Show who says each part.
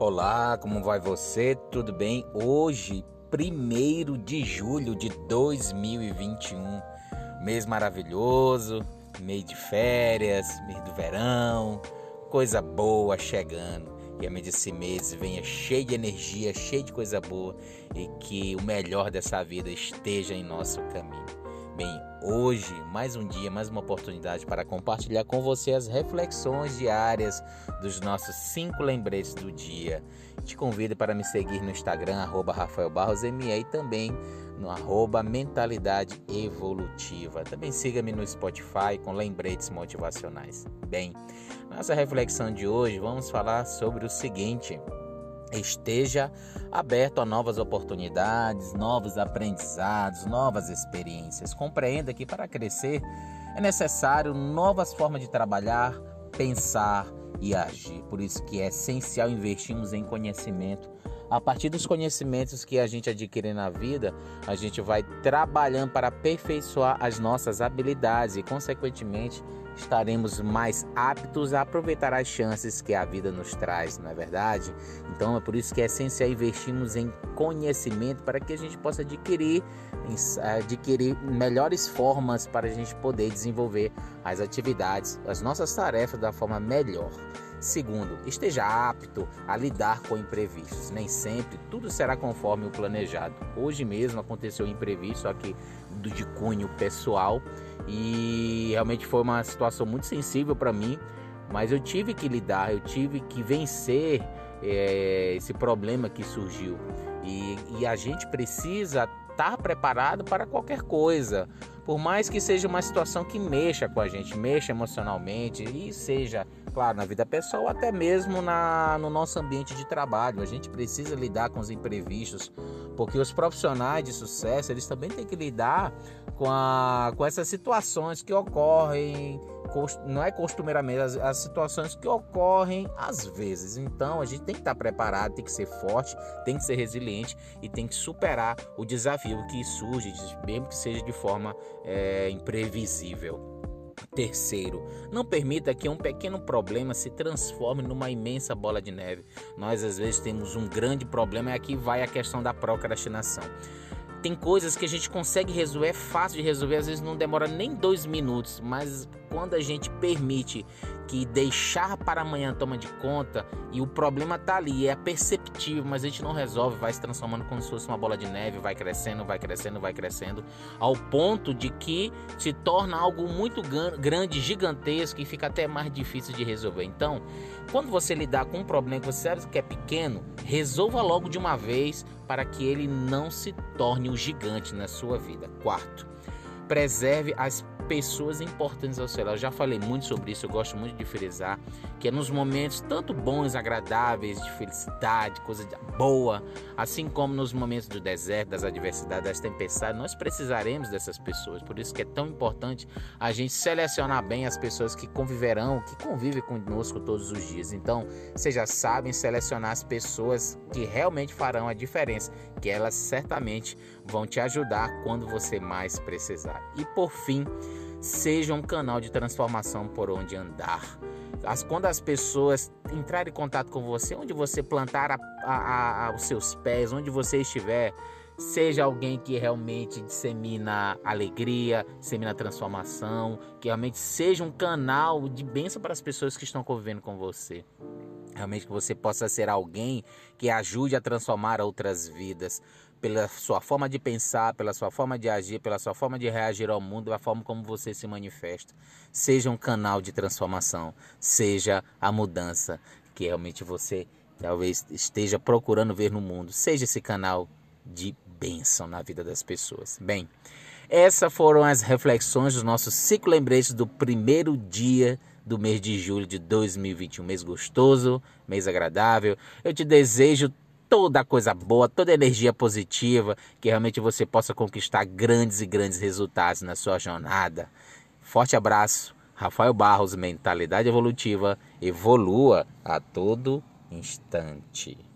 Speaker 1: Olá, como vai você? Tudo bem? Hoje, 1 de julho de 2021, mês maravilhoso, mês de férias, mês do verão, coisa boa chegando. E a medida desse mês venha cheio de energia, cheio de coisa boa e que o melhor dessa vida esteja em nosso caminho. Bem, hoje, mais um dia, mais uma oportunidade para compartilhar com você as reflexões diárias dos nossos cinco lembretes do dia. Te convido para me seguir no Instagram, arroba Rafael Barros ME, e também no arroba Mentalidade Evolutiva. Também siga-me no Spotify com lembretes motivacionais. Bem, nossa reflexão de hoje vamos falar sobre o seguinte esteja aberto a novas oportunidades, novos aprendizados, novas experiências. Compreenda que para crescer é necessário novas formas de trabalhar, pensar e agir. Por isso que é essencial investirmos em conhecimento. A partir dos conhecimentos que a gente adquire na vida, a gente vai trabalhando para aperfeiçoar as nossas habilidades e, consequentemente, estaremos mais aptos a aproveitar as chances que a vida nos traz, não é verdade? Então é por isso que é essencial investirmos em conhecimento para que a gente possa adquirir, adquirir melhores formas para a gente poder desenvolver as atividades, as nossas tarefas da forma melhor. Segundo, esteja apto a lidar com imprevistos. Nem sempre tudo será conforme o planejado. Hoje mesmo aconteceu um imprevisto aqui de cunho pessoal e realmente foi uma situação muito sensível para mim, mas eu tive que lidar, eu tive que vencer é, esse problema que surgiu. E, e a gente precisa estar preparado para qualquer coisa, por mais que seja uma situação que mexa com a gente, mexa emocionalmente e seja, claro, na vida pessoal, até mesmo na, no nosso ambiente de trabalho. A gente precisa lidar com os imprevistos, porque os profissionais de sucesso eles também têm que lidar com, a, com essas situações que ocorrem, não é costumeiramente, as, as situações que ocorrem às vezes. Então a gente tem que estar preparado, tem que ser forte, tem que ser resiliente e tem que superar o desafio que surge, mesmo que seja de forma é, imprevisível. Terceiro, não permita que um pequeno problema se transforme numa imensa bola de neve. Nós às vezes temos um grande problema e aqui vai a questão da procrastinação. Tem coisas que a gente consegue resolver, é fácil de resolver, às vezes não demora nem dois minutos, mas quando a gente permite que deixar para amanhã toma de conta e o problema tá ali, é perceptível, mas a gente não resolve, vai se transformando como se fosse uma bola de neve, vai crescendo, vai crescendo, vai crescendo, ao ponto de que se torna algo muito grande, gigantesco e fica até mais difícil de resolver. Então, quando você lidar com um problema que você sabe que é pequeno, resolva logo de uma vez para que ele não se torne um gigante na sua vida. Quarto, preserve as pessoas importantes ao seu lado. Eu já falei muito sobre isso, eu gosto muito de frisar que é nos momentos tanto bons, agradáveis, de felicidade, coisa boa, assim como nos momentos do deserto, das adversidades, das tempestades, nós precisaremos dessas pessoas. Por isso que é tão importante a gente selecionar bem as pessoas que conviverão, que convivem conosco todos os dias. Então, vocês já sabem selecionar as pessoas que realmente farão a diferença, que elas certamente vão te ajudar quando você mais precisar. E por fim, seja um canal de transformação por onde andar. As, quando as pessoas entrarem em contato com você, onde você plantar a, a, a, os seus pés, onde você estiver, seja alguém que realmente dissemina alegria, dissemina transformação, que realmente seja um canal de bênção para as pessoas que estão convivendo com você. Realmente que você possa ser alguém que ajude a transformar outras vidas pela sua forma de pensar, pela sua forma de agir, pela sua forma de reagir ao mundo, a forma como você se manifesta. Seja um canal de transformação, seja a mudança que realmente você talvez esteja procurando ver no mundo. Seja esse canal de bênção na vida das pessoas. Bem, essas foram as reflexões dos nossos cinco lembretes do primeiro dia do mês de julho de 2021. Mês gostoso, mês agradável. Eu te desejo toda coisa boa, toda energia positiva, que realmente você possa conquistar grandes e grandes resultados na sua jornada. Forte abraço, Rafael Barros, Mentalidade Evolutiva, evolua a todo instante.